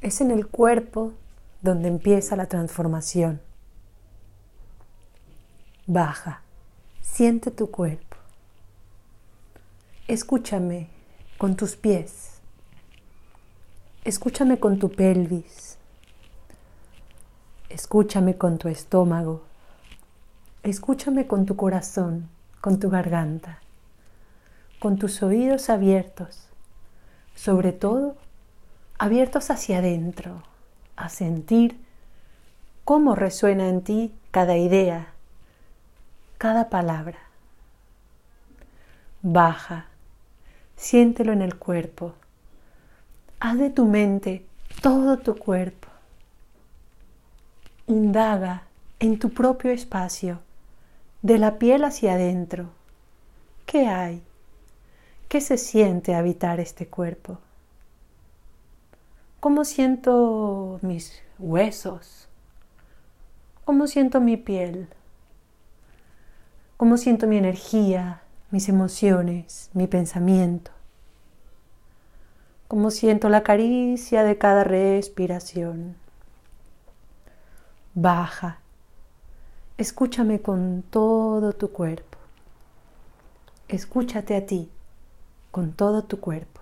Es en el cuerpo donde empieza la transformación. Baja, siente tu cuerpo. Escúchame con tus pies. Escúchame con tu pelvis. Escúchame con tu estómago. Escúchame con tu corazón, con tu garganta, con tus oídos abiertos, sobre todo abiertos hacia adentro, a sentir cómo resuena en ti cada idea, cada palabra. Baja, siéntelo en el cuerpo. Haz de tu mente todo tu cuerpo. Indaga en tu propio espacio, de la piel hacia adentro. ¿Qué hay? ¿Qué se siente habitar este cuerpo? ¿Cómo siento mis huesos? ¿Cómo siento mi piel? ¿Cómo siento mi energía, mis emociones, mi pensamiento? ¿Cómo siento la caricia de cada respiración? Baja. Escúchame con todo tu cuerpo. Escúchate a ti con todo tu cuerpo.